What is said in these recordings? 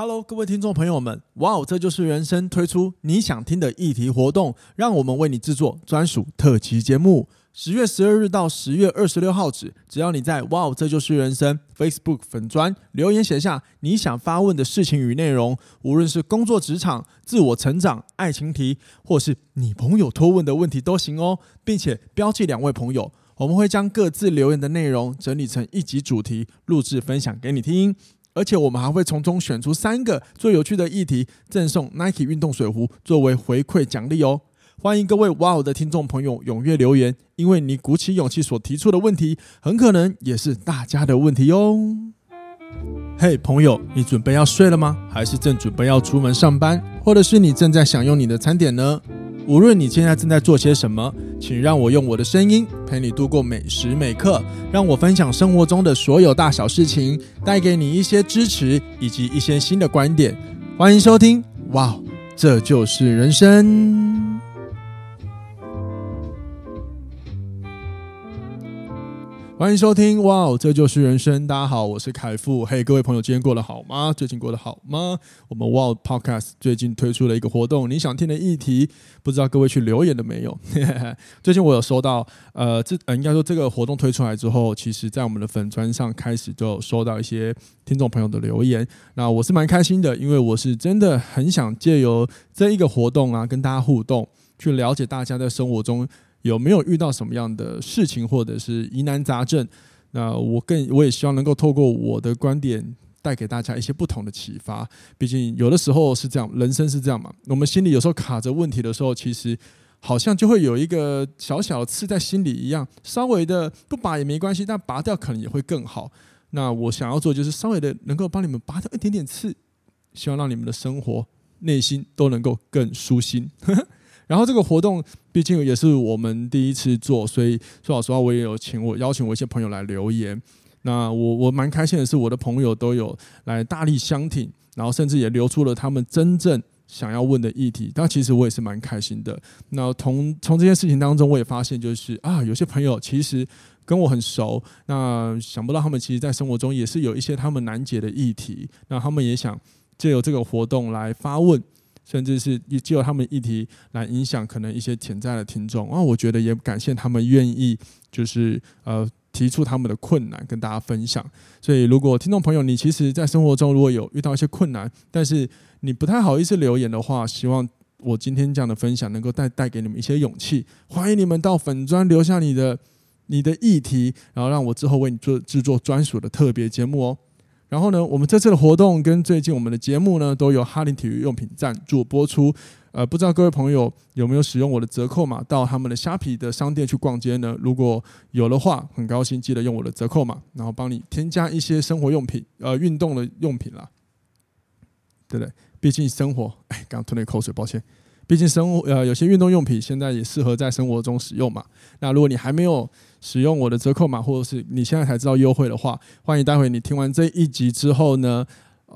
Hello，各位听众朋友们，哇哦，这就是人生推出你想听的议题活动，让我们为你制作专属特辑节目。十月十二日到十月二十六号止，只要你在哇哦，这就是人生 Facebook 粉专留言写下你想发问的事情与内容，无论是工作职场、自我成长、爱情题，或是你朋友托问的问题都行哦，并且标记两位朋友，我们会将各自留言的内容整理成一集主题，录制分享给你听。而且我们还会从中选出三个最有趣的议题，赠送 Nike 运动水壶作为回馈奖励哦！欢迎各位哇哦的听众朋友踊跃留言，因为你鼓起勇气所提出的问题，很可能也是大家的问题哦。嘿，朋友，你准备要睡了吗？还是正准备要出门上班？或者是你正在享用你的餐点呢？无论你现在正在做些什么，请让我用我的声音陪你度过每时每刻，让我分享生活中的所有大小事情，带给你一些支持以及一些新的观点。欢迎收听，哇，这就是人生。欢迎收听，哇哦，这就是人生。大家好，我是凯富。嘿，各位朋友，今天过得好吗？最近过得好吗？我们哇哦 Podcast 最近推出了一个活动，你想听的议题，不知道各位去留言了没有？最近我有收到，呃，这呃，应该说这个活动推出来之后，其实在我们的粉专上开始就收到一些听众朋友的留言。那我是蛮开心的，因为我是真的很想借由这一个活动啊，跟大家互动，去了解大家在生活中。有没有遇到什么样的事情，或者是疑难杂症？那我更我也希望能够透过我的观点，带给大家一些不同的启发。毕竟有的时候是这样，人生是这样嘛。我们心里有时候卡着问题的时候，其实好像就会有一个小小刺在心里一样。稍微的不拔也没关系，但拔掉可能也会更好。那我想要做就是稍微的能够帮你们拔掉一点点刺，希望让你们的生活内心都能够更舒心。然后这个活动毕竟也是我们第一次做，所以说老实话，我也有请我邀请我一些朋友来留言。那我我蛮开心的是，我的朋友都有来大力相挺，然后甚至也留出了他们真正想要问的议题。但其实我也是蛮开心的。那从从这件事情当中，我也发现就是啊，有些朋友其实跟我很熟，那想不到他们其实在生活中也是有一些他们难解的议题，那他们也想借由这个活动来发问。甚至是也借由他们议题来影响可能一些潜在的听众啊，我觉得也感谢他们愿意就是呃提出他们的困难跟大家分享。所以如果听众朋友你其实在生活中如果有遇到一些困难，但是你不太好意思留言的话，希望我今天这样的分享能够带带给你们一些勇气。欢迎你们到粉砖留下你的你的议题，然后让我之后为你做制作专属的特别节目哦。然后呢，我们这次的活动跟最近我们的节目呢，都由哈林体育用品赞助播出。呃，不知道各位朋友有没有使用我的折扣码到他们的虾皮的商店去逛街呢？如果有的话，很高兴记得用我的折扣码，然后帮你添加一些生活用品，呃，运动的用品啦，对不对？毕竟生活，哎，刚刚吞了一口水，抱歉。毕竟生活呃有些运动用品现在也适合在生活中使用嘛。那如果你还没有使用我的折扣码，或者是你现在才知道优惠的话，欢迎待会你听完这一集之后呢，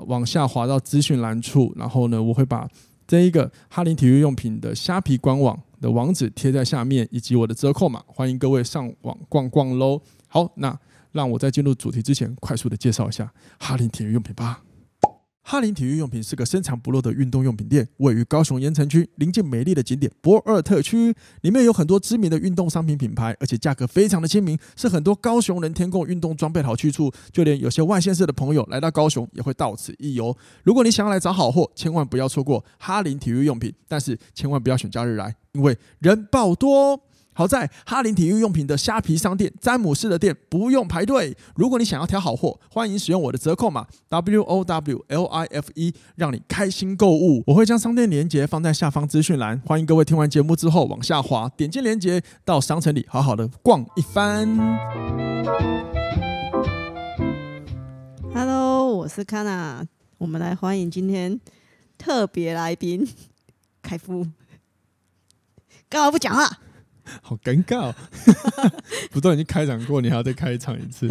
往下滑到资讯栏处，然后呢，我会把这一个哈林体育用品的虾皮官网的网址贴在下面，以及我的折扣码，欢迎各位上网逛逛喽。好，那让我在进入主题之前，快速的介绍一下哈林体育用品吧。哈林体育用品是个深藏不露的运动用品店，位于高雄盐埕区，临近美丽的景点博尔特区。里面有很多知名的运动商品品牌，而且价格非常的亲民，是很多高雄人添购运动装备的好去处。就连有些外县市的朋友来到高雄，也会到此一游。如果你想要来找好货，千万不要错过哈林体育用品，但是千万不要选假日来，因为人爆多。好在哈林体育用品的虾皮商店、詹姆士的店不用排队。如果你想要挑好货，欢迎使用我的折扣码 W O W L I F E，让你开心购物。我会将商店链接放在下方资讯栏，欢迎各位听完节目之后往下滑，点击链接到商城里好好的逛一番。Hello，我是 Kana，我们来欢迎今天特别来宾凯夫。干嘛不讲话？好尴尬哦！不断已经开场过，你还要再开场一次？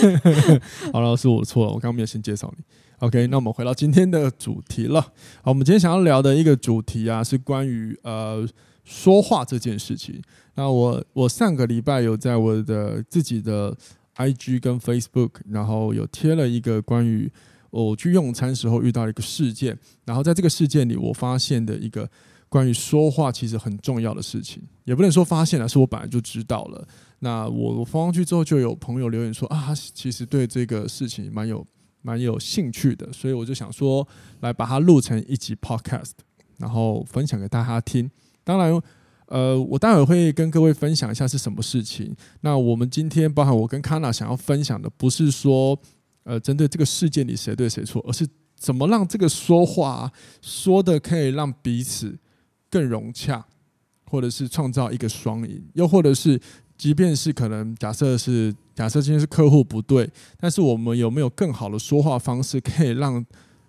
好了，是我错了，我刚刚没有先介绍你。OK，那我们回到今天的主题了。好，我们今天想要聊的一个主题啊，是关于呃说话这件事情。那我我上个礼拜有在我的自己的 IG 跟 Facebook，然后有贴了一个关于我去用餐时候遇到的一个事件，然后在这个事件里，我发现的一个关于说话其实很重要的事情，也不能说发现了，是我本来就知道了。那我我放上去之后，就有朋友留言说啊，其实对这个事情蛮有蛮有兴趣的，所以我就想说来把它录成一集 podcast，然后分享给大家听。当然，呃，我待会会跟各位分享一下是什么事情。那我们今天包含我跟 Kana 想要分享的，不是说。呃，针对这个事件里谁对谁错，而是怎么让这个说话、说的可以让彼此更融洽，或者是创造一个双赢，又或者是即便是可能假设是假设今天是客户不对，但是我们有没有更好的说话方式，可以让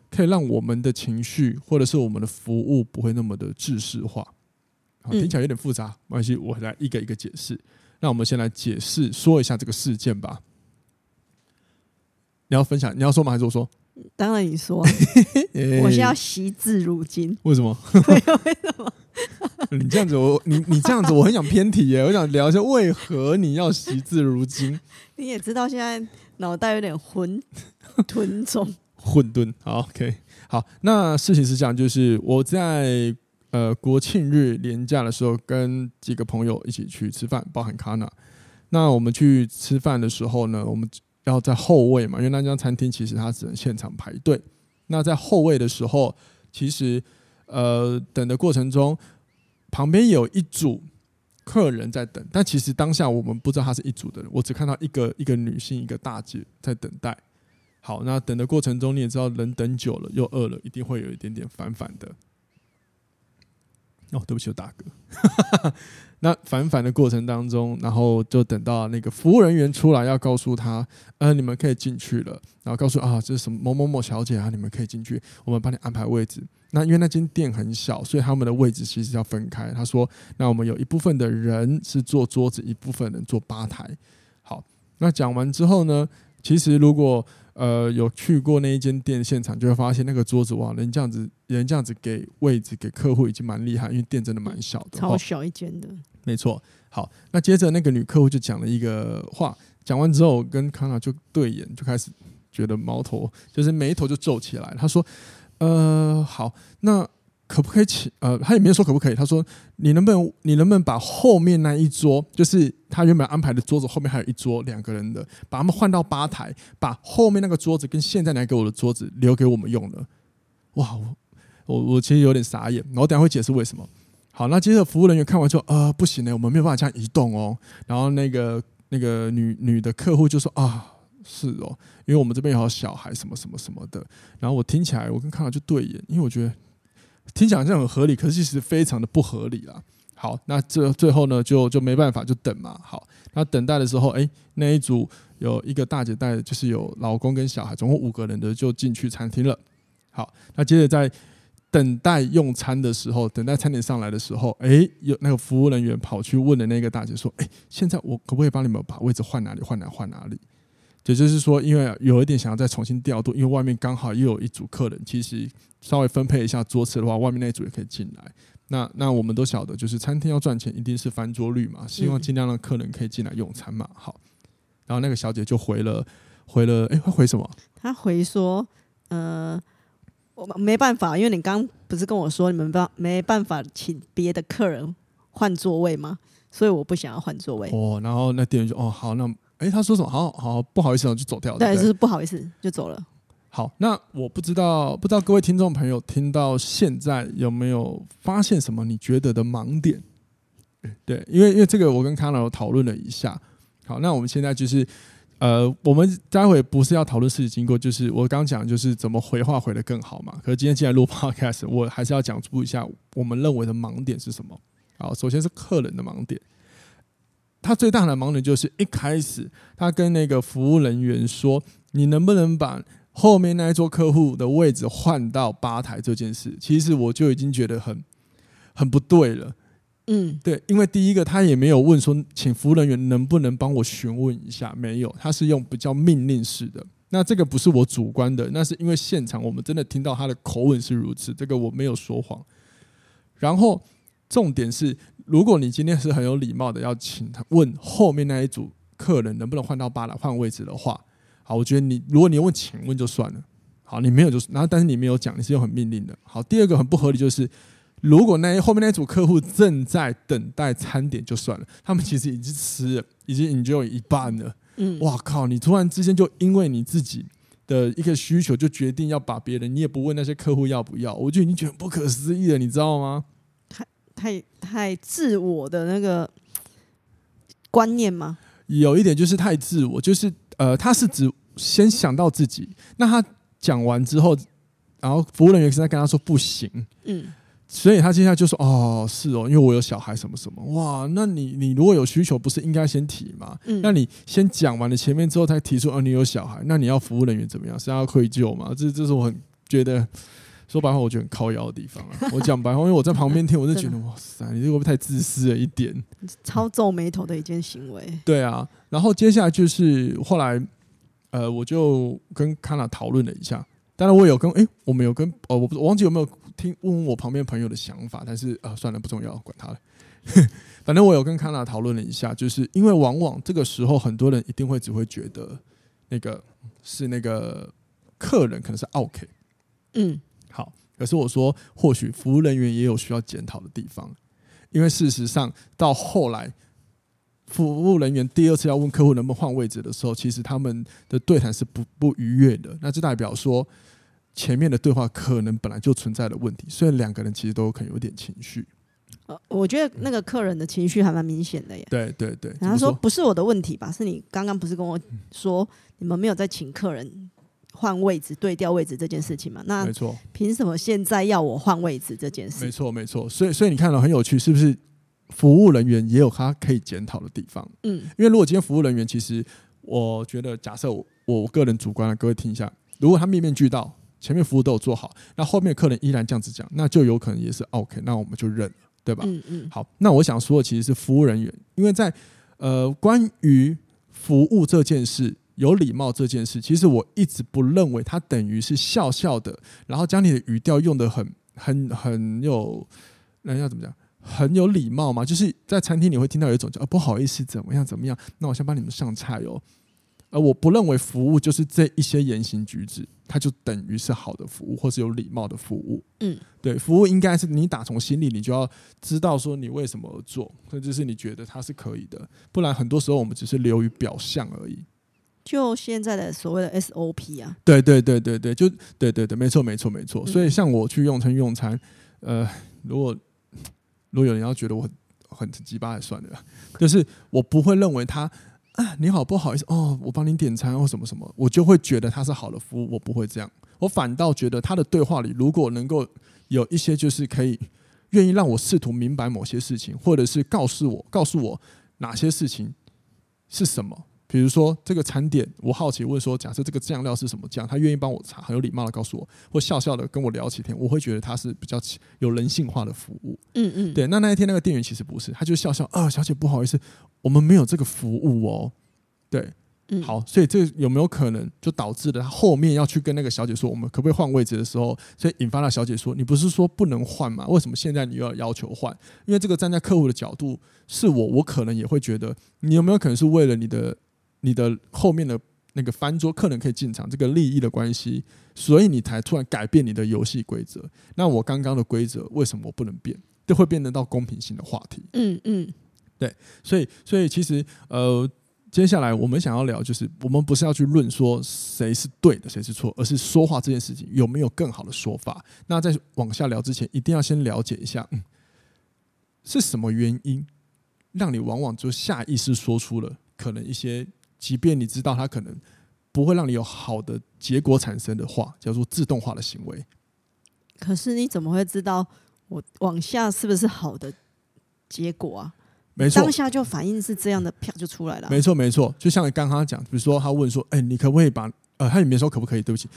可以让我们的情绪或者是我们的服务不会那么的制式化？好，听起来有点复杂，没关系，我来一个一个解释。那我们先来解释说一下这个事件吧。你要分享？你要说吗？还是我说？当然你说。我现在要惜字如金。为什么？为什么？你这样子，我你你这样子，我很想偏题耶。我想聊一下为何你要惜字如金。你也知道，现在脑袋有点混沌中。混沌。好，OK。好，那事情是这样，就是我在呃国庆日连假的时候，跟几个朋友一起去吃饭，包含 Kana。那我们去吃饭的时候呢，我们。要在后位嘛，因为那家餐厅其实它只能现场排队。那在后位的时候，其实呃等的过程中，旁边有一组客人在等，但其实当下我们不知道他是一组的人，我只看到一个一个女性一个大姐在等待。好，那等的过程中你也知道，人等久了又饿了，一定会有一点点烦烦的。哦，对不起，大哥。那反反的过程当中，然后就等到那个服务人员出来，要告诉他，呃，你们可以进去了。然后告诉啊，这是什么某某某小姐啊，你们可以进去，我们帮你安排位置。那因为那间店很小，所以他们的位置其实要分开。他说，那我们有一部分的人是坐桌子，一部分人坐吧台。好，那讲完之后呢，其实如果呃，有去过那一间店现场，就会发现那个桌子哇，人这样子，人这样子给位置给客户已经蛮厉害，因为店真的蛮小的，超小一间的。没错。好，那接着那个女客户就讲了一个话，讲完之后跟康纳就对眼，就开始觉得矛头就是眉头就皱起来。他说：“呃，好，那。”可不可以请？呃，他也没有说可不可以。他说：“你能不能，你能不能把后面那一桌，就是他原本安排的桌子后面还有一桌两个人的，把他们换到吧台，把后面那个桌子跟现在来给我的桌子留给我们用了。”哇，我我我其实有点傻眼。然后等下会解释为什么。好，那接着服务人员看完之后，呃，不行呢，我们没有办法这样移动哦。然后那个那个女女的客户就说：“啊，是哦，因为我们这边有小孩什么什么什么的。”然后我听起来，我跟康康就对眼，因为我觉得。听起来好像很合理，可是其实非常的不合理啦。好，那这最后呢，就就没办法，就等嘛。好，那等待的时候，哎，那一组有一个大姐带，就是有老公跟小孩，总共五个人的就进去餐厅了。好，那接着在等待用餐的时候，等待餐点上来的时候，哎，有那个服务人员跑去问的那个大姐说：“哎，现在我可不可以帮你们把位置换哪里？换哪换哪里？”也就是说，因为有一点想要再重新调度，因为外面刚好又有一组客人，其实稍微分配一下桌次的话，外面那一组也可以进来。那那我们都晓得，就是餐厅要赚钱，一定是翻桌率嘛，希望尽量让客人可以进来用餐嘛。好，然后那个小姐就回了，回了，哎，会回什么？她回说，呃，我没办法，因为你刚不是跟我说你们办没办法请别的客人换座位吗？所以我不想要换座位。哦，然后那店员就，哦，好，那。哎，他说什么？好好，不好意思，我就走掉了。对，就是不好意思，就走了。好，那我不知道，不知道各位听众朋友听到现在有没有发现什么你觉得的盲点？对，因为因为这个我跟康老讨论了一下。好，那我们现在就是呃，我们待会不是要讨论事情经过，就是我刚讲就是怎么回话回的更好嘛。可是今天既然录 Podcast，我还是要讲出一下我们认为的盲点是什么。好，首先是客人的盲点。他最大的盲点就是一开始，他跟那个服务人员说：“你能不能把后面那一桌客户的位置换到吧台？”这件事，其实我就已经觉得很很不对了。嗯，对，因为第一个他也没有问说，请服务人员能不能帮我询问一下，没有，他是用比较命令式的。那这个不是我主观的，那是因为现场我们真的听到他的口吻是如此，这个我没有说谎。然后重点是。如果你今天是很有礼貌的，要请他问后面那一组客人能不能换到吧台换位置的话，好，我觉得你如果你问请问就算了，好，你没有就是，然后但是你没有讲，你是用很命令的。好，第二个很不合理就是，如果那后面那组客户正在等待餐点就算了，他们其实已经吃了，已经 enjoy 一半了。嗯，哇靠！你突然之间就因为你自己的一个需求就决定要把别人，你也不问那些客户要不要，我就已经觉得不可思议了，你知道吗？太太太自我的那个观念吗？有一点就是太自我，就是呃，他是指先想到自己，那他。讲完之后，然后服务人员是在跟他说不行，嗯，所以他接下来就说哦，是哦，因为我有小孩什么什么，哇，那你你如果有需求，不是应该先提吗？嗯，那你先讲完了前面之后才提出，哦，你有小孩，那你要服务人员怎么样？是要愧疚吗？这这是我很觉得说白话，我觉得很靠腰的地方啊。我讲白话，因为我在旁边听，我就觉得哇塞，你这个会不会太自私了一点？超皱眉头的一件行为。对啊，然后接下来就是后来。呃，我就跟康娜讨论了一下，当然我有跟哎、欸，我们有跟哦，我不我忘记有没有听问问我旁边朋友的想法，但是啊、呃，算了，不重要，管他了。反正我有跟康娜讨论了一下，就是因为往往这个时候很多人一定会只会觉得那个是那个客人可能是 OK，嗯，好，可是我说或许服务人员也有需要检讨的地方，因为事实上到后来。服务人员第二次要问客户能不能换位置的时候，其实他们的对谈是不不愉悦的。那这代表说，前面的对话可能本来就存在的问题，所以两个人其实都可能有点情绪。呃，我觉得那个客人的情绪还蛮明显的耶。对对对，然后说不是我的问题吧？是你刚刚不是跟我说你们没有在请客人换位置、对调位置这件事情嘛？那没错，凭什么现在要我换位置这件事？没错没错，所以所以你看到很有趣，是不是？服务人员也有他可以检讨的地方，嗯，因为如果今天服务人员，其实我觉得，假设我我个人主观的，各位听一下，如果他面面俱到，前面服务都有做好，那后面客人依然这样子讲，那就有可能也是 OK，那我们就认了，对吧？嗯嗯。好，那我想说的其实是服务人员，因为在呃关于服务这件事，有礼貌这件事，其实我一直不认为它等于是笑笑的，然后将你的语调用的很很很有，人要怎么讲？很有礼貌嘛，就是在餐厅你会听到有一种叫、哦、不好意思，怎么样怎么样？那我先帮你们上菜哦。而我不认为服务就是这一些言行举止，它就等于是好的服务或是有礼貌的服务。嗯，对，服务应该是你打从心里，你就要知道说你为什么而做，甚至是你觉得它是可以的。不然很多时候我们只是流于表象而已。就现在的所谓的 SOP 啊，对对对对对，就对对对，没错没错没错。所以像我去用餐用餐，呃，如果如果有人要觉得我很很鸡巴，也算了，就是我不会认为他啊，你好，不好意思哦，我帮您点餐或什么什么，我就会觉得他是好的服务，我不会这样，我反倒觉得他的对话里如果能够有一些就是可以愿意让我试图明白某些事情，或者是告诉我告诉我哪些事情是什么。比如说这个餐点，我好奇问说，假设这个酱料是什么酱？他愿意帮我查，很有礼貌的告诉我，或笑笑的跟我聊起天，我会觉得他是比较有人性化的服务。嗯嗯，对。那那一天那个店员其实不是，他就笑笑啊，小姐不好意思，我们没有这个服务哦。对，嗯，好，所以这有没有可能就导致了他后面要去跟那个小姐说，我们可不可以换位置的时候，所以引发了小姐说，你不是说不能换吗？为什么现在你又要要求换？因为这个站在客户的角度是我，我可能也会觉得，你有没有可能是为了你的。你的后面的那个翻桌，客人可以进场，这个利益的关系，所以你才突然改变你的游戏规则。那我刚刚的规则为什么我不能变？这会变得到公平性的话题。嗯嗯，对，所以所以其实呃，接下来我们想要聊，就是我们不是要去论说谁是对的，谁是错，而是说话这件事情有没有更好的说法。那在往下聊之前，一定要先了解一下，嗯，是什么原因让你往往就下意识说出了可能一些。即便你知道他可能不会让你有好的结果产生的话，叫做自动化的行为。可是你怎么会知道我往下是不是好的结果啊？没错，当下就反应是这样的，啪就出来了。没错，没错。就像你刚刚讲，比如说他问说：“哎，你可不可以把……”呃，他里面说可不可以？对不起，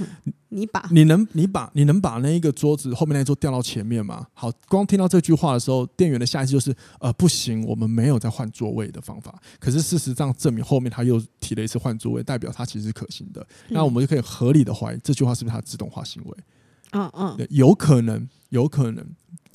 你把你能你把你能把那一个桌子后面那一桌调到前面吗？好，光听到这句话的时候，店员的下意识就是呃不行，我们没有在换座位的方法。可是事实上证明后面他又提了一次换座位，代表他其实是可行的。嗯、那我们就可以合理的怀疑这句话是不是他自动化行为？嗯嗯，有可能，有可能。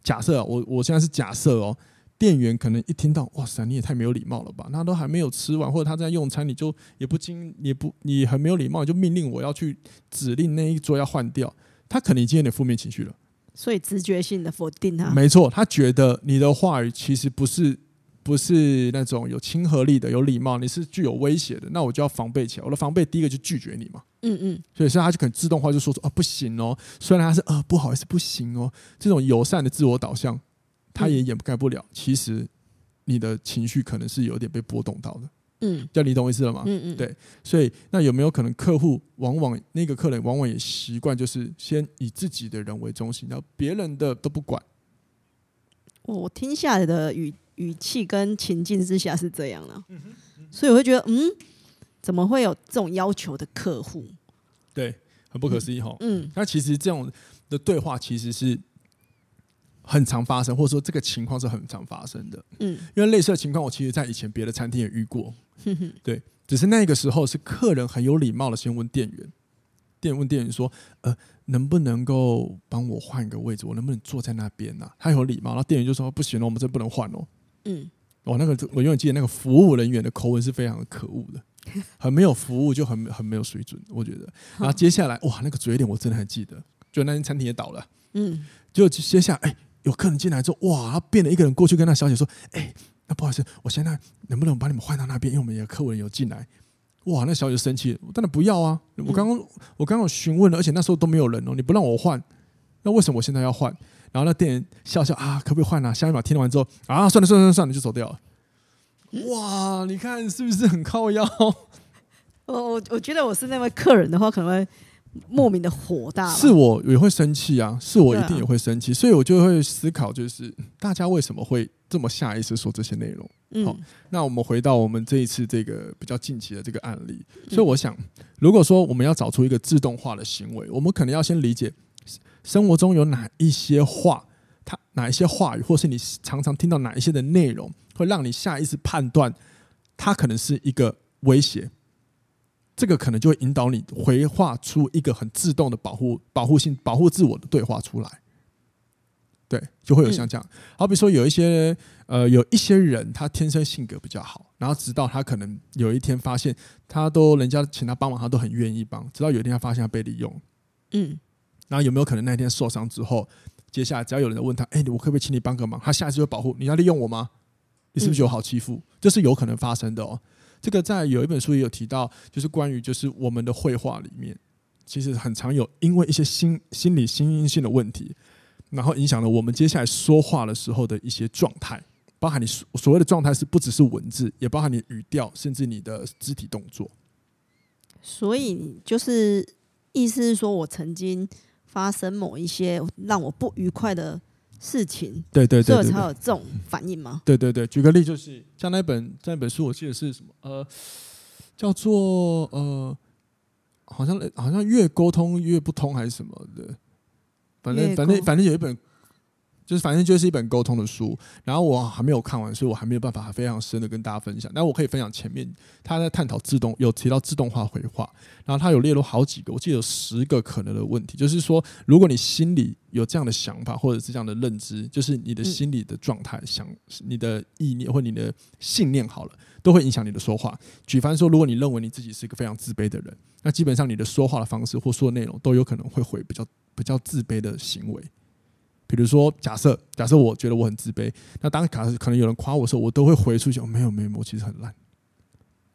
假设我我现在是假设哦，店员可能一听到，哇塞，你也太没有礼貌了吧？他都还没有吃完，或者他在用餐，你就也不经也不你很没有礼貌，就命令我要去指令那一桌要换掉，他可能已经有点负面情绪了。所以直觉性的否定他，没错，他觉得你的话语其实不是不是那种有亲和力的、有礼貌，你是具有威胁的，那我就要防备起来。我的防备第一个就拒绝你嘛，嗯嗯，所以所以他就可能自动化就说出啊不行哦，虽然他是啊不好意思不行哦，这种友善的自我导向。他也掩盖不了，其实你的情绪可能是有点被波动到的。嗯，叫你懂我意思了吗？嗯嗯，对。所以那有没有可能客户往往那个客人往往也习惯就是先以自己的人为中心，然后别人的都不管。我听下来的语语气跟情境之下是这样的，所以我会觉得，嗯，怎么会有这种要求的客户？对，很不可思议哈。嗯，那其实这种的对话其实是。很常发生，或者说这个情况是很常发生的。嗯，因为类似的情况，我其实在以前别的餐厅也遇过。对，只是那个时候是客人很有礼貌的先问店员，店问店员说：“呃，能不能够帮我换一个位置？我能不能坐在那边呢、啊？”他有礼貌，然后店员就说：“不行了，我们这不能换哦。”嗯，我那个我永远记得那个服务人员的口吻是非常的可恶的，很没有服务，就很很没有水准。我觉得，然后接下来哇，那个嘴脸我真的还记得，就那间餐厅也倒了。嗯，就接下来哎。有客人进来之后，哇，他变了一个人过去跟那小姐说：“哎、欸，那不好意思，我现在能不能把你们换到那边？因为我们有客人有进来。”哇，那小姐生气，当然不要啊！我刚刚我刚刚询问了，而且那时候都没有人哦，你不让我换，那为什么我现在要换？然后那店员笑笑啊，可不可以换啊？下一秒听完之后啊，算了算了算了算了，就走掉了。哇，你看是不是很靠腰？我我我觉得我是那位客人的话，可能会。莫名的火大，是我也会生气啊，是我一定也会生气，所以我就会思考，就是大家为什么会这么下意识说这些内容？嗯，好，那我们回到我们这一次这个比较近期的这个案例，所以我想，如果说我们要找出一个自动化的行为，我们可能要先理解生活中有哪一些话，它哪一些话语，或是你常常听到哪一些的内容，会让你下意识判断它可能是一个威胁。这个可能就会引导你回话出一个很自动的保护、保护性、保护自我的对话出来，对，就会有像这样。好比说，有一些呃，有一些人他天生性格比较好，然后直到他可能有一天发现，他都人家请他帮忙，他都很愿意帮。直到有一天他发现他被利用，嗯，然后有没有可能那一天受伤之后，接下来只要有人问他，哎，我可不可以请你帮个忙？他下一次就会保护你要利用我吗？你是不是有好欺负？这是有可能发生的哦。这个在有一本书也有提到，就是关于就是我们的绘画里面，其实很常有因为一些心心理心因性的问题，然后影响了我们接下来说话的时候的一些状态，包含你所所谓的状态是不只是文字，也包含你语调，甚至你的肢体动作。所以就是意思是说，我曾经发生某一些让我不愉快的。事情对对对，所以才有这种反应吗？对对对，举个例就是像那本那本书，我记得是什么？呃，叫做呃，好像好像越沟通越不通还是什么的，反正反正反正有一本。就是反正就是一本沟通的书，然后我还没有看完，所以我还没有办法非常深的跟大家分享。但我可以分享前面他在探讨自动，有提到自动化回话，然后他有列入好几个，我记得有十个可能的问题。就是说，如果你心里有这样的想法或者是这样的认知，就是你的心理的状态、想你的意念或你的信念好了，都会影响你的说话。举凡说，如果你认为你自己是一个非常自卑的人，那基本上你的说话的方式或说的内容都有可能会回比较比较自卑的行为。比如说，假设假设我觉得我很自卑，那当卡可能有人夸我的时候，我都会回出去。哦，没有没有，我其实很烂。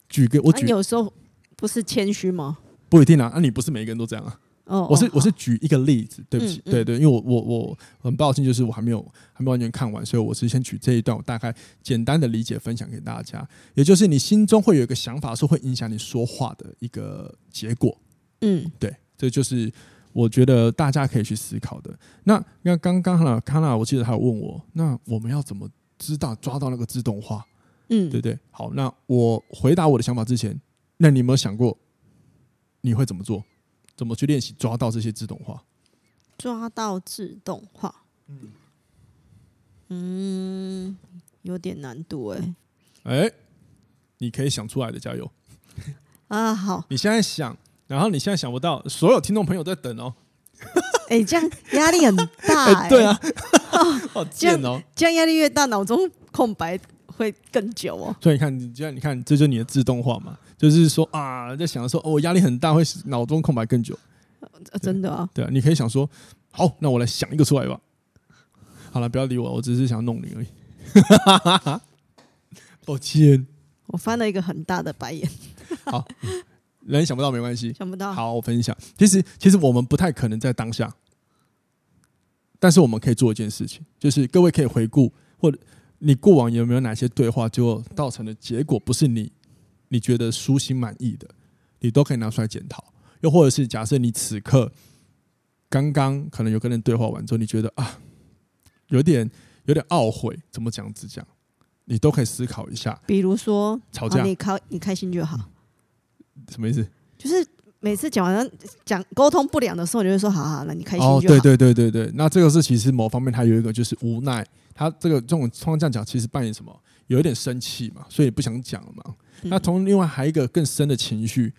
举个我举，有时候不是谦虚吗？不一定啊，那你不是每一个人都这样啊。哦，我是我是举一个例子，对不起，对对，因为我我我很抱歉，就是我还没有还没完全看完，所以我是先举这一段，我大概简单的理解分享给大家。也就是你心中会有一个想法，是会影响你说话的一个结果。嗯，对，这就是。我觉得大家可以去思考的。那那刚刚呢，康纳，我记得他有问我，那我们要怎么知道抓到那个自动化？嗯，对不对？好，那我回答我的想法之前，那你有没有想过你会怎么做？怎么去练习抓到这些自动化？抓到自动化，嗯，嗯，有点难度哎。哎，你可以想出来的，加油！啊，好，你现在想。然后你现在想不到，所有听众朋友在等哦。哎，这样压力很大。对啊，好贱哦。这样压力越大，脑中空白会更久哦。所以你看，你这样你看，这就是你的自动化嘛，就是说啊，在想说哦，我压力很大，会脑中空白更久。呃、真的啊？对啊，你可以想说，好，那我来想一个出来吧。好了，不要理我，我只是想弄你而已。抱歉，我翻了一个很大的白眼。好，人想不到没关系，想不到。好，我分享。其实，其实我们不太可能在当下，但是我们可以做一件事情，就是各位可以回顾，或者你过往有没有哪些对话，就造成的结果不是你你觉得舒心满意的，你都可以拿出来检讨。又或者是假设你此刻刚刚可能有跟人对话完之后，你觉得啊。有点有点懊悔，怎么讲？只讲你都可以思考一下。比如说吵架，你开你开心就好。什么意思？就是每次讲完讲沟通不良的时候，你就会说：“好好，那你开心就好。”对对对对对。那这个是其实某方面它有一个就是无奈，他这个这种通常这样讲，其实扮演什么？有一点生气嘛，所以不想讲了嘛。那从另外还有一个更深的情绪，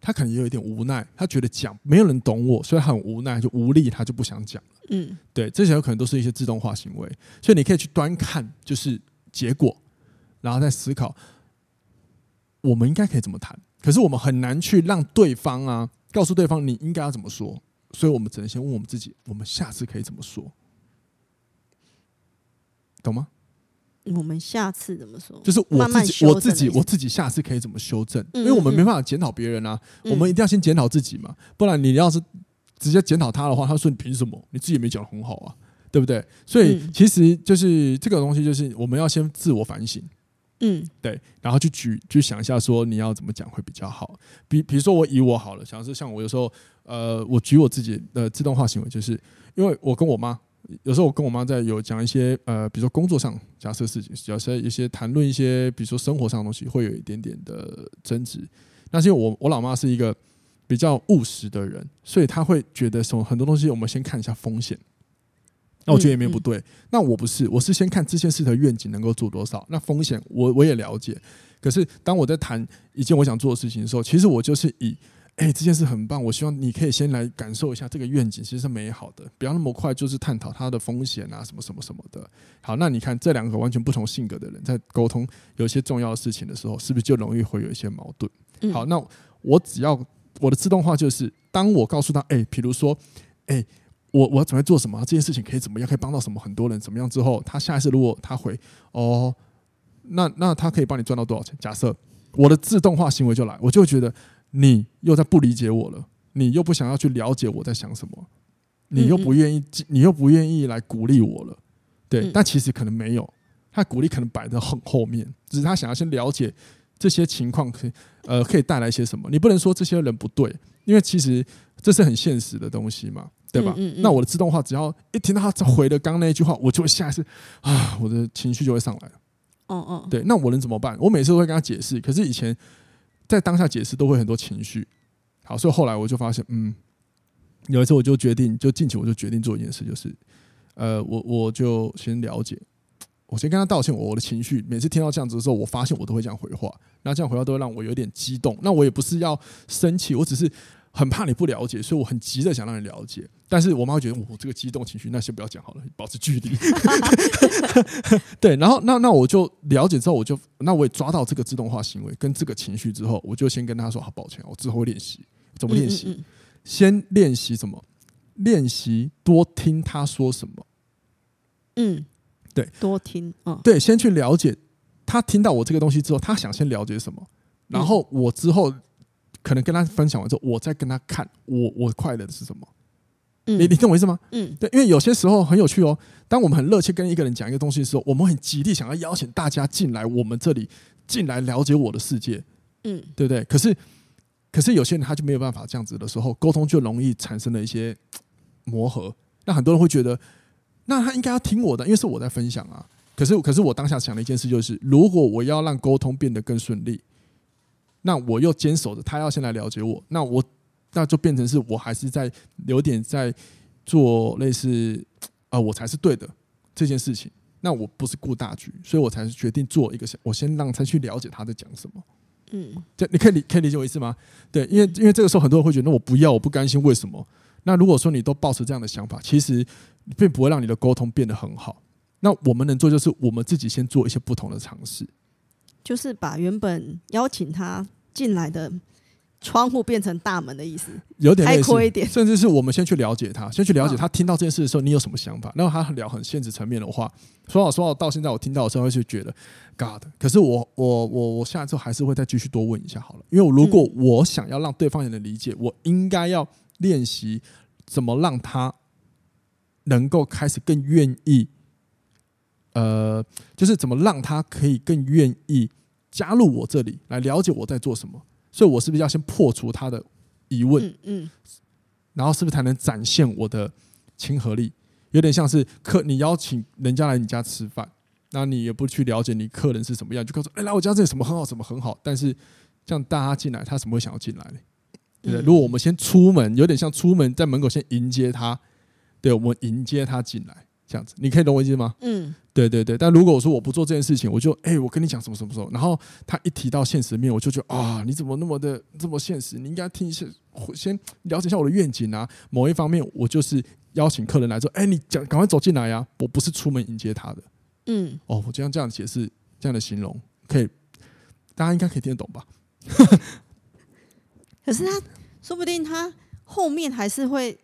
他可能也有一点无奈，他觉得讲没有人懂我，所以他很无奈，就无力，他就不想讲。嗯，对，这些有可能都是一些自动化行为，所以你可以去端看，就是结果，然后再思考，我们应该可以怎么谈？可是我们很难去让对方啊，告诉对方你应该要怎么说，所以我们只能先问我们自己，我们下次可以怎么说？懂吗？我们下次怎么说？就是我自己，我自己，我自己下次可以怎么修正？因为我们没办法检讨别人啊，我们一定要先检讨自己嘛，不然你要是。直接检讨他的话，他说：“你凭什么？你自己也没讲得很好啊，对不对？”所以其实就是这个东西，就是我们要先自我反省，嗯，对，然后去举，去想一下说你要怎么讲会比较好。比比如说我以我好了，想是像我有时候，呃，我举我自己的自动化行为，就是因为我跟我妈有时候我跟我妈在有讲一些呃，比如说工作上假设事情，假设一些谈论一些，比如说生活上的东西，会有一点点的争执。那是因为我我老妈是一个。比较务实的人，所以他会觉得说很多东西，我们先看一下风险。那我觉得也没有不对。那我不是，我是先看这件事的愿景能够做多少。那风险我我也了解。可是当我在谈一件我想做的事情的时候，其实我就是以，哎，这件事很棒，我希望你可以先来感受一下这个愿景其实是美好的，不要那么快就是探讨它的风险啊什么什么什么的。好，那你看这两个完全不同性格的人在沟通有一些重要的事情的时候，是不是就容易会有一些矛盾？好，那我只要。我的自动化就是，当我告诉他，哎、欸，比如说，哎、欸，我我要准备做什么，这件事情可以怎么样，可以帮到什么很多人，怎么样之后，他下一次如果他回，哦，那那他可以帮你赚到多少钱？假设我的自动化行为就来，我就觉得你又在不理解我了，你又不想要去了解我在想什么，你又不愿意，你又不愿意来鼓励我了，对，但其实可能没有，他鼓励可能摆在很后面，只是他想要先了解。这些情况可以呃可以带来些什么？你不能说这些人不对，因为其实这是很现实的东西嘛，对吧？嗯嗯嗯，那我的自动化只要一听到他回的刚刚那一句话，我就会下一次啊，我的情绪就会上来了。哦哦，对，那我能怎么办？我每次都会跟他解释，可是以前在当下解释都会很多情绪。好，所以后来我就发现，嗯，有一次我就决定，就近期我就决定做一件事，就是呃，我我就先了解。我先跟他道歉，我的情绪每次听到这样子的时候，我发现我都会这样回话，那这样回话都会让我有点激动。那我也不是要生气，我只是很怕你不了解，所以我很急着想让你了解。但是我妈会觉得我这个激动情绪，那先不要讲好了，保持距离。对，然后那那我就了解之后，我就那我也抓到这个自动化行为跟这个情绪之后，我就先跟他说好抱歉，我之后会练习怎么练习，嗯嗯嗯先练习什么？练习多听他说什么。嗯。对，多听，嗯，对，先去了解他听到我这个东西之后，他想先了解什么，然后我之后可能跟他分享完之后，我再跟他看我我快乐的是什么。嗯，你你懂我意思吗？嗯，对，因为有些时候很有趣哦。当我们很热切跟一个人讲一个东西的时候，我们很极力想要邀请大家进来我们这里，进来了解我的世界，嗯，对不对？可是可是有些人他就没有办法这样子的时候，沟通就容易产生了一些磨合。那很多人会觉得。那他应该要听我的，因为是我在分享啊。可是，可是我当下想的一件事就是，如果我要让沟通变得更顺利，那我又坚守着他要先来了解我，那我那就变成是我还是在有点在做类似啊、呃，我才是对的这件事情。那我不是顾大局，所以我才是决定做一个，我先让他去了解他在讲什么。嗯，这你可以理可以理解我意思吗？对，因为因为这个时候很多人会觉得，那我不要，我不甘心，为什么？那如果说你都抱持这样的想法，其实并不会让你的沟通变得很好。那我们能做就是我们自己先做一些不同的尝试，就是把原本邀请他进来的窗户变成大门的意思，有点开阔一点，甚至是我们先去了解他，先去了解他听到这件事的时候，嗯、你有什么想法？然后他聊很现实层面的话，说好说好，到现在我听到的时候，会去觉得 God。可是我我我我下次还是会再继续多问一下好了，因为如果我想要让对方也能理解，我应该要练习怎么让他能够开始更愿意，呃，就是怎么让他可以更愿意加入我这里来了解我在做什么。所以，我是不是要先破除他的疑问？嗯，嗯，然后是不是才能展现我的亲和力？有点像是客，你邀请人家来你家吃饭，那你也不去了解你客人是什么样，就告诉哎，来我家这里什么很好，什么很好。但是这样大家进来，他怎么会想要进来呢？对不对？如果我们先出门，有点像出门在门口先迎接他，对，我们迎接他进来。这样子，你可以懂我意思吗？嗯，对对对。但如果我说我不做这件事情，我就哎、欸，我跟你讲什么什么时候，然后他一提到现实面，我就觉得啊，你怎么那么的这么现实？你应该听一下，先了解一下我的愿景啊。某一方面，我就是邀请客人来说，哎、欸，你讲赶快走进来呀、啊！我不是出门迎接他的。嗯，哦，我这样这样解释，这样的形容，可以，大家应该可以听得懂吧？可是他说不定他后面还是会。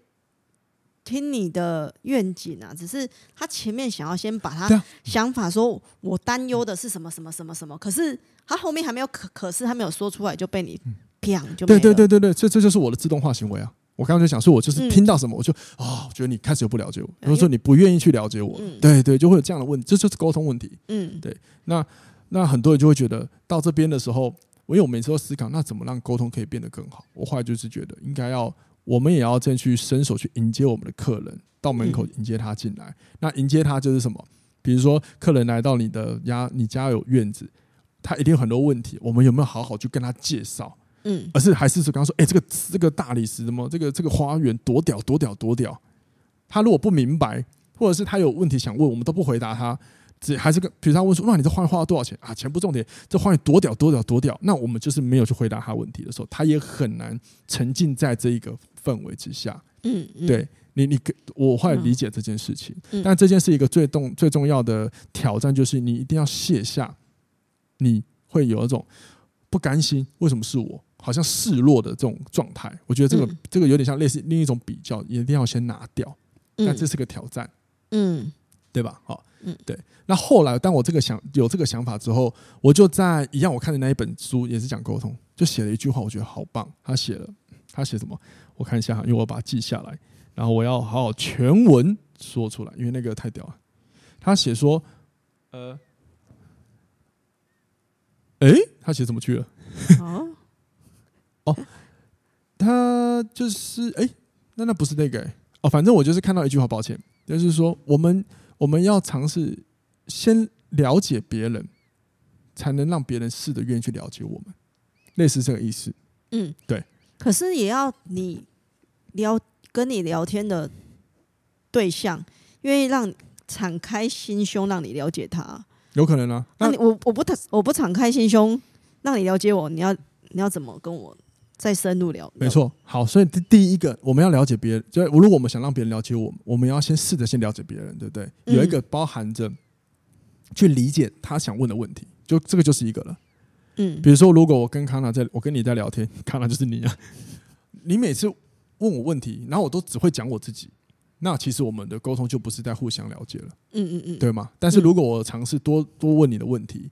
听你的愿景啊，只是他前面想要先把他想法说，我担忧的是什么什么什么什么，可是他后面还没有可，可是他没有说出来就被你啪就。对对对对对，这这就是我的自动化行为啊！我刚刚就想说，我就是听到什么，我就啊，我觉得你开始又不了解我，或者说你不愿意去了解我，对对，就会有这样的问题，这就是沟通问题。嗯，对。那那很多人就会觉得到这边的时候，因为我每次都思考，那怎么让沟通可以变得更好？我后来就是觉得应该要。我们也要再去伸手去迎接我们的客人，到门口迎接他进来。那迎接他就是什么？比如说，客人来到你的家，你家有院子，他一定有很多问题。我们有没有好好去跟他介绍？嗯，而是还是说刚刚说，哎，这个这个大理石什么？这个这个花园多屌多屌多屌？他如果不明白，或者是他有问题想问，我们都不回答他。只还是跟，比如他问说，那你这花园花了多少钱啊？钱不重点，这花园多屌多屌多屌。那我们就是没有去回答他问题的时候，他也很难沉浸在这一个氛围之下。嗯，嗯对你，你我会理解这件事情，嗯、但这件事一个最重最重要的挑战就是你一定要卸下，你会有一种不甘心，为什么是我？好像示弱的这种状态。我觉得这个、嗯、这个有点像类似另一种比较，一定要先拿掉。那这是个挑战。嗯。嗯对吧？好，嗯，对。那后来，当我这个想有这个想法之后，我就在一样，我看的那一本书也是讲沟通，就写了一句话，我觉得好棒。他写了，他写什么？我看一下，因为我把它记下来，然后我要好好全文说出来，因为那个太屌了。他写说，呃，诶，他写什么去了？哦，哦，他就是诶，那那不是那个诶，哦，反正我就是看到一句话，抱歉，就是说我们。我们要尝试先了解别人，才能让别人试着愿意去了解我们，类似这个意思。嗯，对。可是也要你聊跟你聊天的对象愿意让敞开心胸，让你了解他。有可能啊。那你我我不我不敞开心胸让你了解我，你要你要怎么跟我？再深入聊，没错。好，所以第第一个，我们要了解别人，就如果我们想让别人了解我们，我们要先试着先了解别人，对不对？有一个包含着去理解他想问的问题，就这个就是一个了。嗯，比如说，如果我跟康纳在，我跟你在聊天，康纳就是你啊，你每次问我问题，然后我都只会讲我自己，那其实我们的沟通就不是在互相了解了。嗯嗯嗯，对吗？但是如果我尝试多多问你的问题。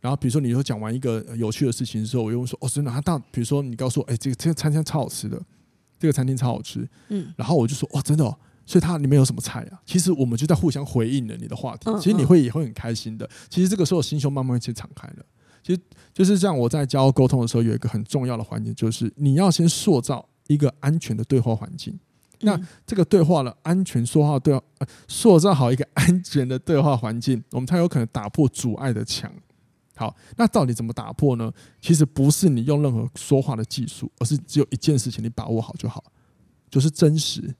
然后，比如说，你说讲完一个有趣的事情之后，我又说：“哦，真的？他到，比如说，你告诉我，哎，这个这个餐厅超好吃的，这个餐厅超好吃。”嗯，然后我就说：“哦，真的哦。”所以它里面有什么菜啊？其实我们就在互相回应了你的话题。其实你会也会很开心的。其实这个时候心胸慢慢就敞开了。其实就是这样。我在教沟通的时候，有一个很重要的环节，就是你要先塑造一个安全的对话环境。那这个对话了，安全说话对话，呃，塑造好一个安全的对话环境，我们才有可能打破阻碍的墙。好，那到底怎么打破呢？其实不是你用任何说话的技术，而是只有一件事情你把握好就好，就是真实。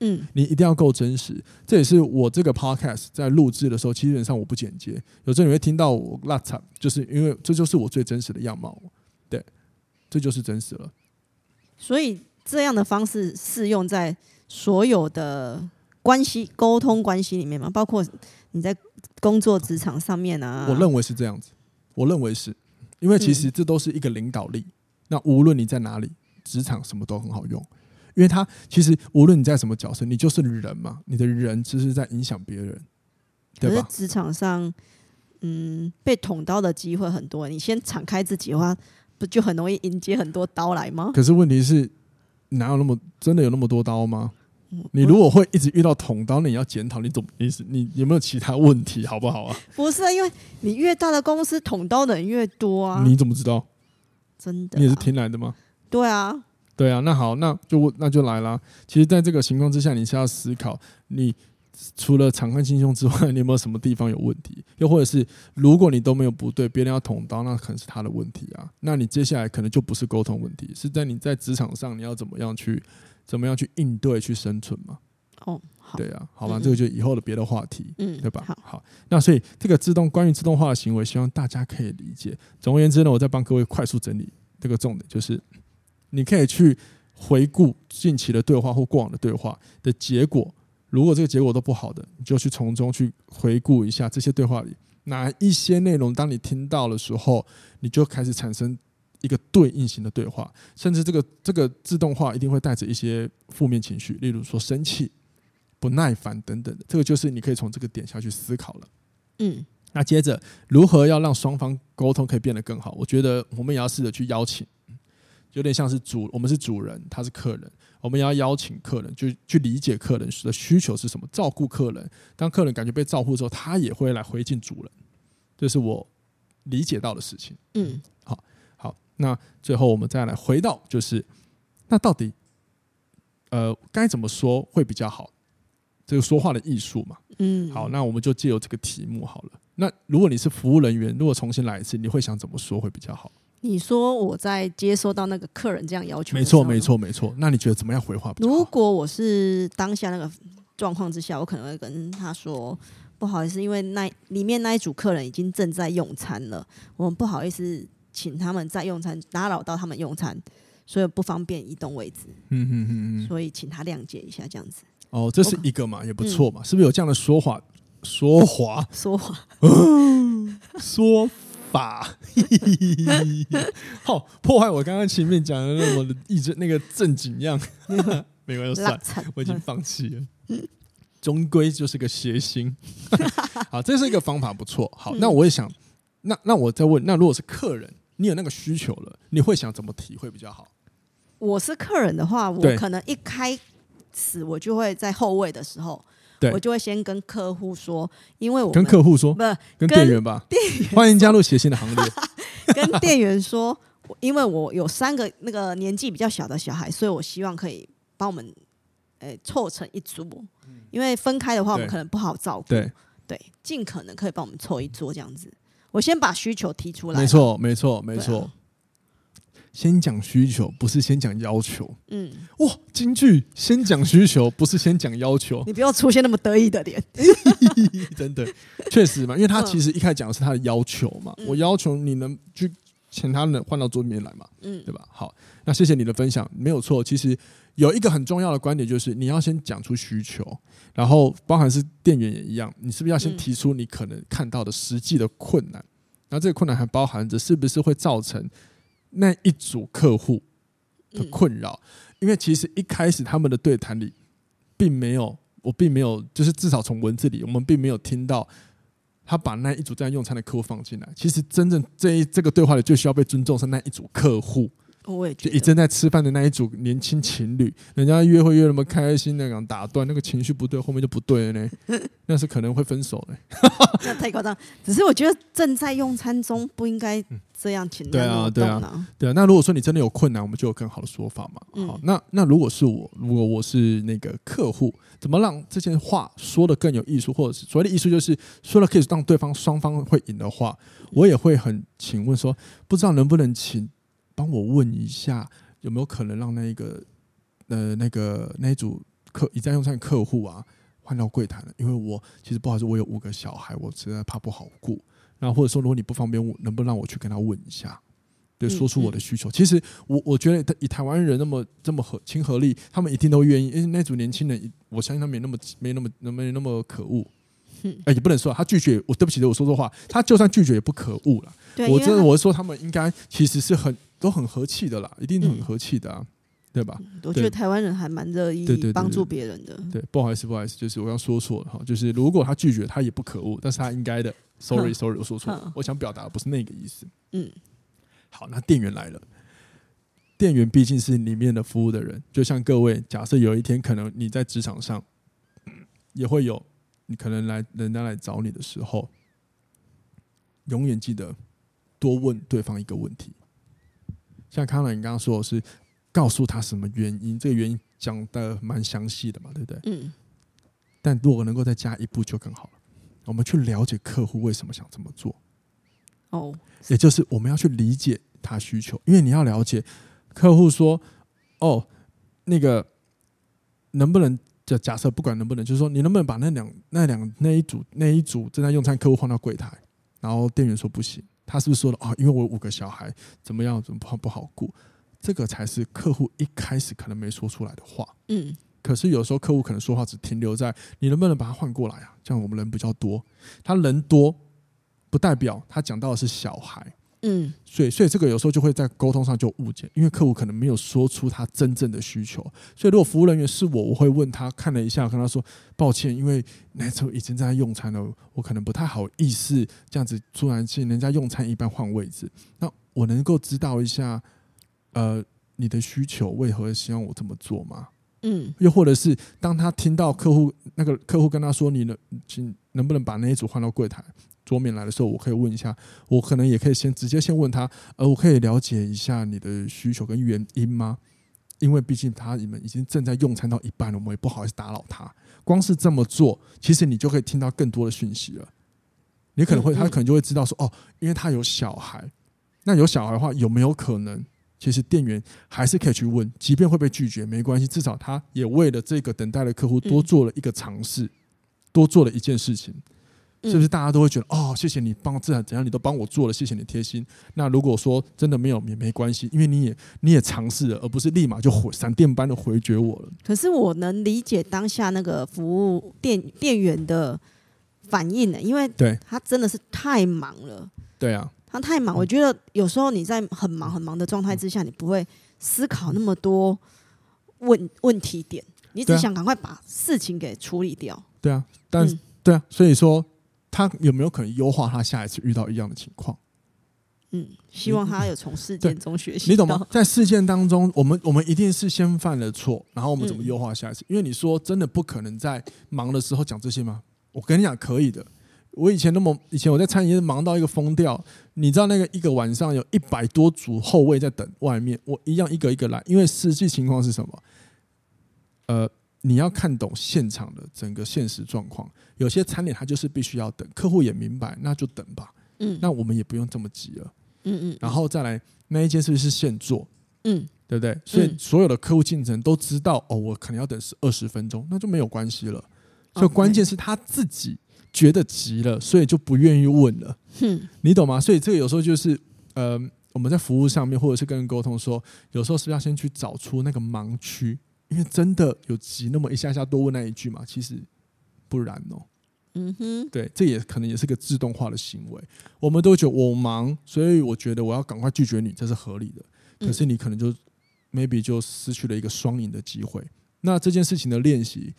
嗯，你一定要够真实。这也是我这个 podcast 在录制的时候，基本上我不剪接，有时候你会听到我拉长，就是因为这就是我最真实的样貌。对，这就是真实了。所以这样的方式适用在所有的关系沟通关系里面吗？包括你在工作职场上面啊，我认为是这样子，我认为是因为其实这都是一个领导力。嗯、那无论你在哪里，职场什么都很好用，因为他其实无论你在什么角色，你就是人嘛，你的人只是在影响别人，对吧？职场上，嗯，被捅刀的机会很多，你先敞开自己的话，不就很容易迎接很多刀来吗？可是问题是，哪有那么真的有那么多刀吗？你如果会一直遇到捅刀，那你要检讨，你懂意思？你有没有其他问题，好不好啊？不是，因为你越大的公司，捅刀的人越多啊。你怎么知道？真的？你也是听来的吗？对啊，对啊。那好，那就那就来啦。其实，在这个情况之下，你是要思考，你除了敞开心胸之外，你有没有什么地方有问题？又或者是，如果你都没有不对，别人要捅刀，那可能是他的问题啊。那你接下来可能就不是沟通问题，是在你在职场上，你要怎么样去？怎么样去应对、去生存嘛？哦，好，对啊，好吧，嗯、这个就以后的别的话题，嗯，对吧？好，好，那所以这个自动关于自动化的行为，希望大家可以理解。总而言之呢，我再帮各位快速整理这个重点，就是你可以去回顾近期的对话或过往的对话的结果。如果这个结果都不好的，你就去从中去回顾一下这些对话里哪一些内容，当你听到的时候，你就开始产生。一个对应型的对话，甚至这个这个自动化一定会带着一些负面情绪，例如说生气、不耐烦等等的。这个就是你可以从这个点下去思考了。嗯，那接着如何要让双方沟通可以变得更好？我觉得我们也要试着去邀请，有点像是主，我们是主人，他是客人，我们要邀请客人，就去理解客人的需求是什么，照顾客人。当客人感觉被照顾之后，他也会来回敬主人。这是我理解到的事情。嗯。好，好那最后我们再来回到，就是那到底呃该怎么说会比较好？这个说话的艺术嘛。嗯。好，那我们就借由这个题目好了。那如果你是服务人员，如果重新来一次，你会想怎么说会比较好？你说我在接收到那个客人这样要求，没错，没错，没错。那你觉得怎么样回话？如果我是当下那个状况之下，我可能会跟他说：“不好意思，因为那里面那一组客人已经正在用餐了，我们不好意思。”请他们在用餐，打扰到他们用餐，所以不方便移动位置。嗯嗯嗯嗯，所以请他谅解一下，这样子。哦，这是一个嘛，也不错嘛，嗯、是不是有这样的说法？说话，说话，说 法，好破坏我刚刚前面讲的那么一直那个正经样。没关系，算，我已经放弃了。终归就是个谐星。好，这是一个方法，不错。好，那我也想。那那我再问，那如果是客人，你有那个需求了，你会想怎么提会比较好？我是客人的话，我可能一开始我就会在后位的时候，对我就会先跟客户说，因为我跟客户说，不是跟店员吧？店员欢迎加入写信的行列。跟店员说，因为我有三个那个年纪比较小的小孩，所以我希望可以帮我们诶、欸、凑成一桌，因为分开的话我们可能不好照顾。对对，尽可能可以帮我们凑一桌这样子。我先把需求提出来。没错，没错，没错。先讲需求，不是先讲要求。嗯，哇，京剧，先讲需求，不是先讲要求。你不要出现那么得意的脸。真的，确实嘛，因为他其实一开始讲的是他的要求嘛。我要求你能去请他能换到桌面来嘛。嗯，对吧？好，那谢谢你的分享，没有错。其实有一个很重要的观点，就是你要先讲出需求。然后，包含是店员也一样，你是不是要先提出你可能看到的实际的困难？然后这个困难还包含着是不是会造成那一组客户的困扰？因为其实一开始他们的对谈里，并没有，我并没有，就是至少从文字里，我们并没有听到他把那一组在用餐的客户放进来。其实真正这一这个对话里最需要被尊重是那一组客户。我也觉得，就正在吃饭的那一组年轻情侣，人家约会约那么开心，那样打断，那个情绪不对，后面就不对了呢。那是可能会分手的。那太夸张。只是我觉得正在用餐中不应该这样情绪波动。对啊，对啊。那如果说你真的有困难，我们就有更好的说法嘛。好，那那如果是我，如果我是那个客户，怎么让这件话说的更有艺术，或者是所谓的艺术，就是说了可以让对方双方会赢的话，我也会很请问说，不知道能不能请。帮我问一下，有没有可能让那一个呃那个那一组客一再用餐客户啊换到柜台了？因为我其实不好意思，我有五个小孩，我实在怕不好顾。那或者说，如果你不方便，能不能让我去跟他问一下？对，说出我的需求。其实我我觉得以台湾人那么这么和亲和力，他们一定都愿意。因为那组年轻人，我相信他没那么没那么没那么可恶。哎，也不能说他拒绝，我对不起，我说错话，他就算拒绝也不可恶了。我真的我是说，他们应该其实是很都很和气的啦，一定很和气的啊。对吧？我觉得台湾人还蛮乐意帮助别人的。对，不好意思，不好意思，就是我刚说错了哈。就是如果他拒绝，他也不可恶，但是他应该的。Sorry，Sorry，我说错了。我想表达的不是那个意思。嗯。好，那店员来了。店员毕竟是里面的服务的人，就像各位，假设有一天可能你在职场上，也会有你可能来人家来找你的时候，永远记得多问对方一个问题。像康兰，你刚刚说的是。告诉他什么原因？这个原因讲的蛮详细的嘛，对不对？嗯。但如果能够再加一步就更好了。我们去了解客户为什么想这么做。哦。也就是我们要去理解他需求，因为你要了解客户说：“哦，那个能不能？就假设不管能不能，就是说你能不能把那两那两那一组那一组正在用餐客户换到柜台？”然后店员说：“不行。”他是不是说了啊？因为我有五个小孩，怎么样？怎么不好不好顾？这个才是客户一开始可能没说出来的话。嗯，可是有时候客户可能说话只停留在你能不能把他换过来啊？这样我们人比较多，他人多不代表他讲到的是小孩。嗯，所以所以这个有时候就会在沟通上就误解，因为客户可能没有说出他真正的需求。所以如果服务人员是我，我会问他看了一下，跟他说抱歉，因为那时候已经在用餐了，我可能不太好意思这样子突然进人家用餐一般换位置。那我能够知道一下。呃，你的需求为何希望我这么做吗？嗯，又或者是当他听到客户那个客户跟他说，你能请能不能把那一组换到柜台桌面来的时候，我可以问一下，我可能也可以先直接先问他，呃，我可以了解一下你的需求跟原因吗？因为毕竟他你们已经正在用餐到一半了，我们也不好意思打扰他。光是这么做，其实你就可以听到更多的讯息了。你可能会，他可能就会知道说，哦，因为他有小孩，那有小孩的话，有没有可能？其实店员还是可以去问，即便会被拒绝没关系，至少他也为了这个等待的客户多做了一个尝试，多做了一件事情，是不是？大家都会觉得哦，谢谢你帮，这样怎样你都帮我做了，谢谢你贴心。那如果说真的没有也没关系，因为你也你也尝试了，而不是立马就回闪电般的回绝我了。可是我能理解当下那个服务店店员的反应呢，因为对他真的是太忙了。对啊。他太忙，我觉得有时候你在很忙很忙的状态之下，你不会思考那么多问问题点，你只想赶快把事情给处理掉。对啊，但、嗯、对啊，所以说他有没有可能优化他下一次遇到一样的情况？嗯，希望他有从事件中学习。你懂吗？在事件当中，我们我们一定是先犯了错，然后我们怎么优化下一次？嗯、因为你说真的不可能在忙的时候讲这些吗？我跟你讲，可以的。我以前那么以前我在餐饮业忙到一个疯掉，你知道那个一个晚上有一百多组后卫在等外面，我一样一个一个来，因为实际情况是什么？呃，你要看懂现场的整个现实状况，有些餐点它就是必须要等，客户也明白，那就等吧。嗯，那我们也不用这么急了。嗯嗯，然后再来那一件是不是现做？嗯，对不对？所以所有的客户进程都知道哦，我可能要等十二十分钟，那就没有关系了。所以关键是他自己。觉得急了，所以就不愿意问了。嗯，你懂吗？所以这个有时候就是，呃，我们在服务上面，或者是跟人沟通说，有时候是不是要先去找出那个盲区？因为真的有急那么一下下多问那一句嘛？其实不然哦。嗯哼，对，这也可能也是个自动化的行为。我们都觉得我忙，所以我觉得我要赶快拒绝你，这是合理的。可是你可能就 maybe 就失去了一个双赢的机会。那这件事情的练习。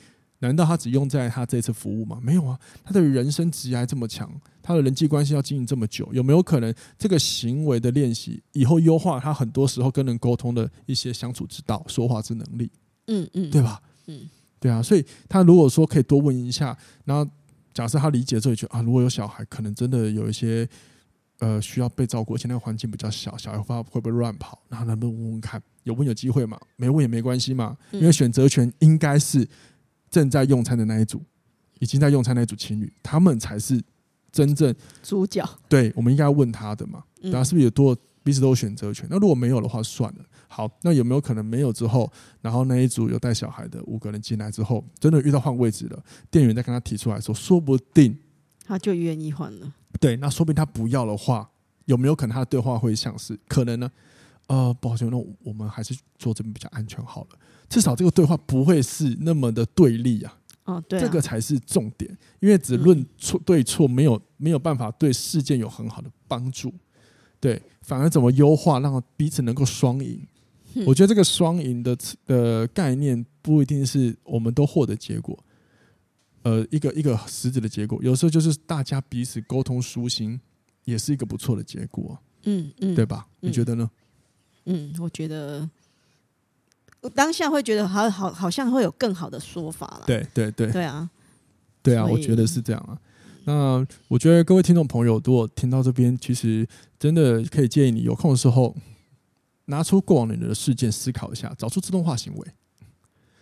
难道他只用在他这次服务吗？没有啊，他的人生职涯这么强，他的人际关系要经营这么久，有没有可能这个行为的练习以后优化他很多时候跟人沟通的一些相处之道、说话之能力？嗯嗯，对吧？嗯，对啊，所以他如果说可以多问一下，然后假设他理解这一句啊，如果有小孩，可能真的有一些呃需要被照顾，而且那个环境比较小，小孩会会不会乱跑？然后能不能问问看？有问有机会嘛？没问也没关系嘛，因为选择权应该是。正在用餐的那一组，已经在用餐那一组情侣，他们才是真正主角。对，我们应该要问他的嘛？然后是不是有多彼此都有选择权？那如果没有的话，算了。好，那有没有可能没有之后，然后那一组有带小孩的五个人进来之后，真的遇到换位置了，店员再跟他提出来说，说不定他就愿意换了。对，那说不定他不要的话，有没有可能他的对话会像是可能呢？呃，抱歉，那我们还是做这边比较安全好了。至少这个对话不会是那么的对立啊。哦，对、啊，这个才是重点，因为只论错对错，没有没有办法对事件有很好的帮助。对，反而怎么优化，让彼此能够双赢？嗯、我觉得这个双赢的的概念不一定是我们都获得结果，呃，一个一个实质的结果，有时候就是大家彼此沟通舒心，也是一个不错的结果。嗯嗯，对吧？你觉得呢？嗯，我觉得我当下会觉得好好好像会有更好的说法了。对对对，对啊，对啊，我觉得是这样啊。那我觉得各位听众朋友，如果听到这边，其实真的可以建议你有空的时候，拿出过往你的事件思考一下，找出自动化行为，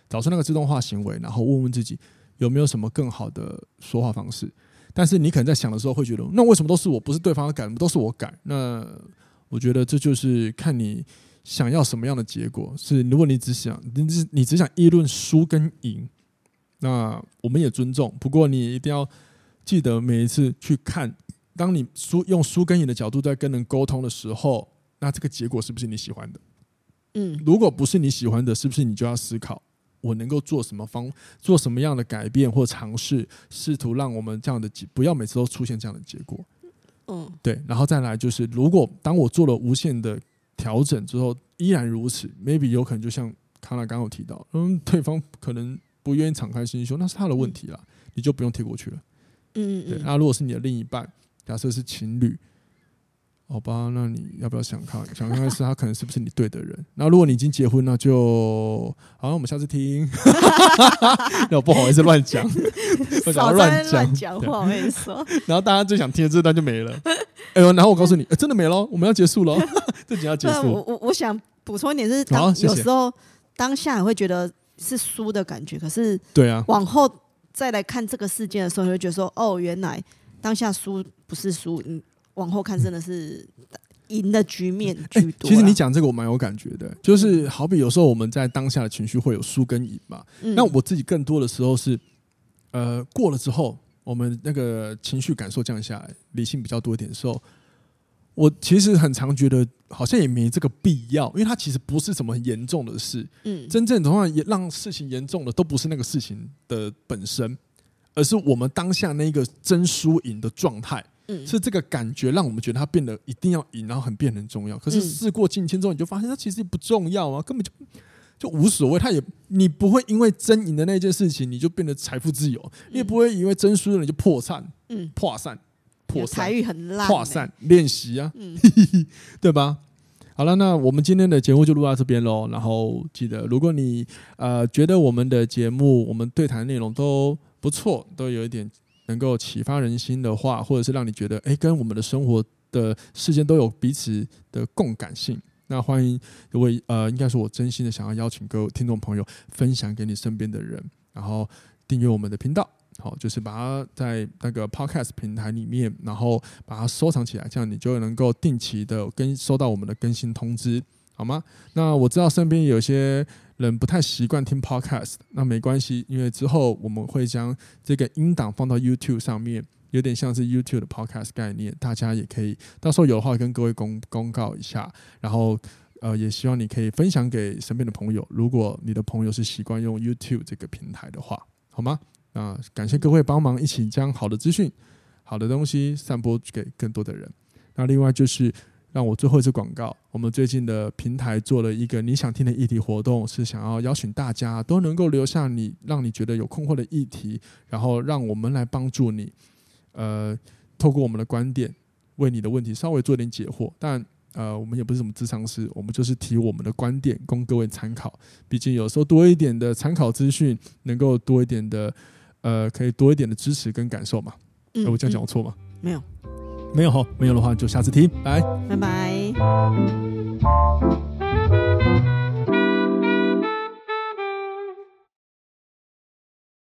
找出那个自动化行为，然后问问自己有没有什么更好的说话方式。但是你可能在想的时候会觉得，那为什么都是我，不是对方改，都是我改？那我觉得这就是看你想要什么样的结果。是如果你只想你只你只想议论输跟赢，那我们也尊重。不过你一定要。记得每一次去看，当你输用输跟赢的角度在跟人沟通的时候，那这个结果是不是你喜欢的？嗯，如果不是你喜欢的，是不是你就要思考，我能够做什么方，做什么样的改变或尝试，试图让我们这样的结，不要每次都出现这样的结果。嗯，对，然后再来就是，如果当我做了无限的调整之后，依然如此，maybe 有可能就像康纳刚刚有提到，嗯，对方可能不愿意敞开心胸，那是他的问题啦，你就不用贴过去了。嗯，对。那如果是你的另一半，假设是情侣，好吧，那你要不要想看？想看看是他可能是不是你对的人？那如果你已经结婚了，就好，那我们下次听。那我不好意思乱讲，少乱乱讲话，我跟你说。然后大家最想听的这段就没了。哎呦，然后我告诉你，真的没了，我们要结束了，这集要结束。我我我想补充一点，就是当有时候当下也会觉得是输的感觉，可是对啊，往后。再来看这个事件的时候，你会觉得说：“哦，原来当下输不是输，你往后看真的是赢的局面居多。”其实你讲这个我蛮有感觉的，就是好比有时候我们在当下的情绪会有输跟赢嘛。嗯、那我自己更多的时候是，呃，过了之后，我们那个情绪感受降下来，理性比较多一点的时候。我其实很常觉得好像也没这个必要，因为它其实不是什么很严重的事。嗯，真正的话，也让事情严重的都不是那个事情的本身，而是我们当下那个争输赢的状态。嗯，是这个感觉让我们觉得它变得一定要赢，然后很变得很重要。可是事过境迁之后，你就发现它其实不重要啊，根本就就无所谓。它也你不会因为争赢的那件事情你就变得财富自由，你也不会因为争输了你就破产。嗯，破散。财运很烂，破散练习啊，嗯、对吧？好了，那我们今天的节目就录到这边喽。然后记得，如果你呃觉得我们的节目、我们对谈内容都不错，都有一点能够启发人心的话，或者是让你觉得哎，跟我们的生活的事件都有彼此的共感性，那欢迎各位呃，应该是我真心的想要邀请各位听众朋友分享给你身边的人，然后订阅我们的频道。好，就是把它在那个 Podcast 平台里面，然后把它收藏起来，这样你就能够定期的跟收到我们的更新通知，好吗？那我知道身边有些人不太习惯听 Podcast，那没关系，因为之后我们会将这个音档放到 YouTube 上面，有点像是 YouTube 的 Podcast 概念，大家也可以到时候有的话跟各位公公告一下，然后呃，也希望你可以分享给身边的朋友，如果你的朋友是习惯用 YouTube 这个平台的话，好吗？啊，感谢各位帮忙，一起将好的资讯、好的东西散播给更多的人。那另外就是，让我最后一次广告，我们最近的平台做了一个你想听的议题活动，是想要邀请大家都能够留下你让你觉得有困惑的议题，然后让我们来帮助你，呃，透过我们的观点，为你的问题稍微做点解惑。但呃，我们也不是什么智商师，我们就是提我们的观点供各位参考。毕竟有时候多一点的参考资讯，能够多一点的。呃，可以多一点的支持跟感受嘛？嗯，我这样讲错吗？没有，没有哈，没有的话就下次听。拜拜，拜拜。